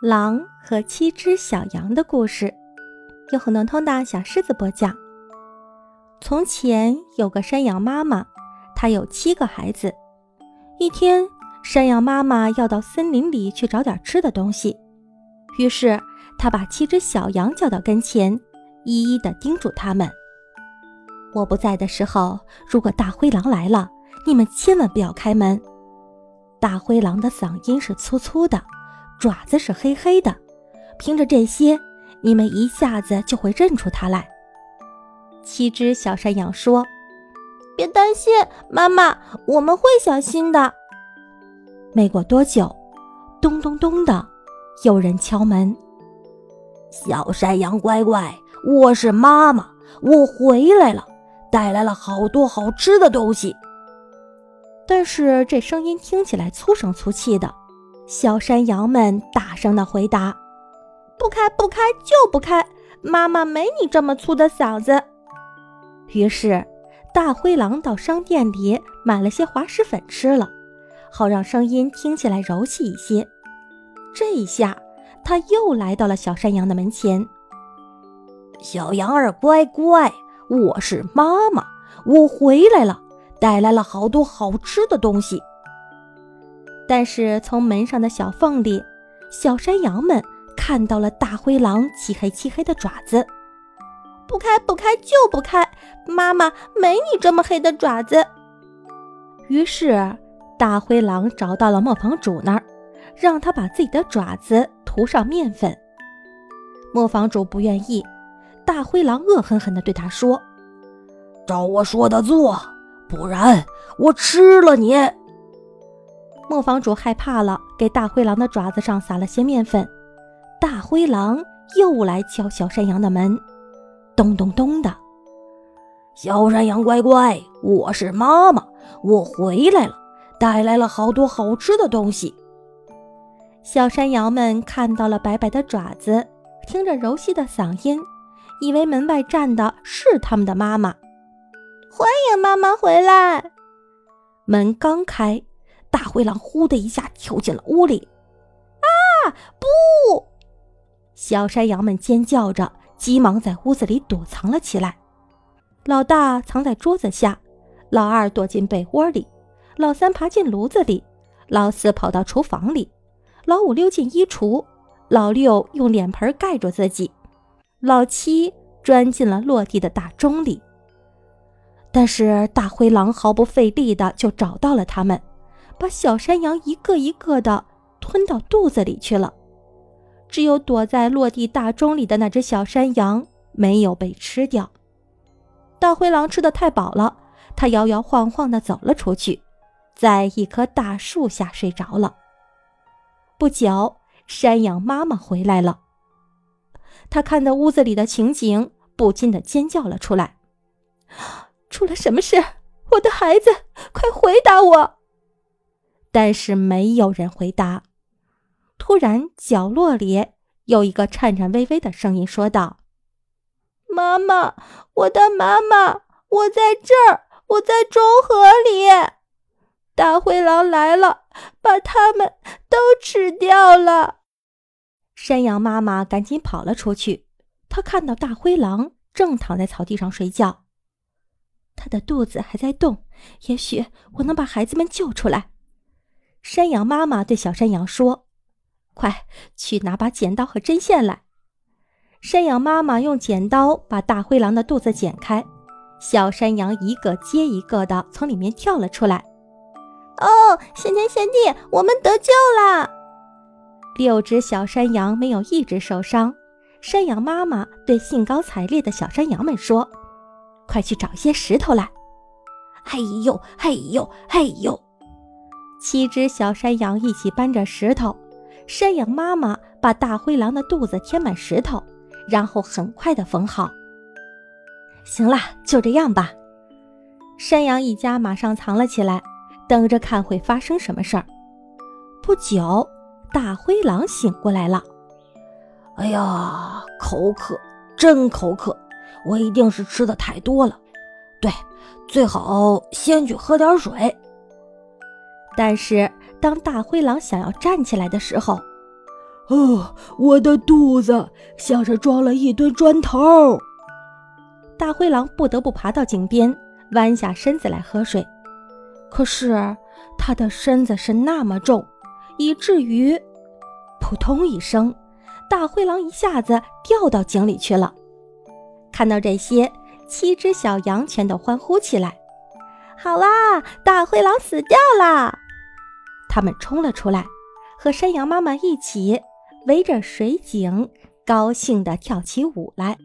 狼和七只小羊的故事，由很多通的小狮子播讲。从前有个山羊妈妈，她有七个孩子。一天，山羊妈妈要到森林里去找点吃的东西，于是她把七只小羊叫到跟前，一一的叮嘱他们：“我不在的时候，如果大灰狼来了，你们千万不要开门。大灰狼的嗓音是粗粗的。”爪子是黑黑的，凭着这些，你们一下子就会认出它来。七只小山羊说：“别担心，妈妈，我们会小心的。”没过多久，咚咚咚的，有人敲门。小山羊乖乖，我是妈妈，我回来了，带来了好多好吃的东西。但是这声音听起来粗声粗气的。小山羊们大声的回答：“不开，不开，就不开！妈妈没你这么粗的嗓子。”于是，大灰狼到商店里买了些滑石粉吃了，好让声音听起来柔细一些。这一下，他又来到了小山羊的门前。小羊儿乖乖，我是妈妈，我回来了，带来了好多好吃的东西。但是从门上的小缝里，小山羊们看到了大灰狼漆黑漆黑的爪子。不开不开就不开，妈妈没你这么黑的爪子。于是大灰狼找到了磨坊主那儿，让他把自己的爪子涂上面粉。磨坊主不愿意，大灰狼恶狠狠地对他说：“照我说的做，不然我吃了你。”磨坊主害怕了，给大灰狼的爪子上撒了些面粉。大灰狼又来敲小山羊的门，咚咚咚的。小山羊乖乖，我是妈妈，我回来了，带来了好多好吃的东西。小山羊们看到了白白的爪子，听着柔细的嗓音，以为门外站的是他们的妈妈。欢迎妈妈回来。门刚开。大灰狼呼的一下跳进了屋里，啊！不！小山羊们尖叫着，急忙在屋子里躲藏了起来。老大藏在桌子下，老二躲进被窝里，老三爬进炉子里，老四跑到厨房里，老五溜进衣橱，老六用脸盆盖住自己，老七钻进了落地的大钟里。但是大灰狼毫不费力的就找到了他们。把小山羊一个一个的吞到肚子里去了，只有躲在落地大钟里的那只小山羊没有被吃掉。大灰狼吃的太饱了，它摇摇晃晃的走了出去，在一棵大树下睡着了。不久，山羊妈妈回来了，她看到屋子里的情景，不禁的尖叫了出来：“ 出了什么事？我的孩子，快回答我！”但是没有人回答。突然，角落里有一个颤颤巍巍的声音说道：“妈妈，我的妈妈，我在这儿，我在中河里。大灰狼来了，把它们都吃掉了。”山羊妈妈赶紧跑了出去。她看到大灰狼正躺在草地上睡觉，他的肚子还在动。也许我能把孩子们救出来。山羊妈妈对小山羊说：“快去拿把剪刀和针线来。”山羊妈妈用剪刀把大灰狼的肚子剪开，小山羊一个接一个的从里面跳了出来。哦，谢天谢地，我们得救了！六只小山羊没有一只受伤。山羊妈妈对兴高采烈的小山羊们说：“快去找一些石头来！”嘿呦，嘿呦，嘿呦。七只小山羊一起搬着石头，山羊妈妈把大灰狼的肚子填满石头，然后很快的缝好。行了，就这样吧。山羊一家马上藏了起来，等着看会发生什么事儿。不久，大灰狼醒过来了。哎呀，口渴，真口渴！我一定是吃的太多了。对，最好先去喝点水。但是，当大灰狼想要站起来的时候，哦，我的肚子像是装了一堆砖头。大灰狼不得不爬到井边，弯下身子来喝水。可是他的身子是那么重，以至于扑通一声，大灰狼一下子掉到井里去了。看到这些，七只小羊全都欢呼起来：“好啦，大灰狼死掉啦！”他们冲了出来，和山羊妈妈一起围着水井，高兴地跳起舞来。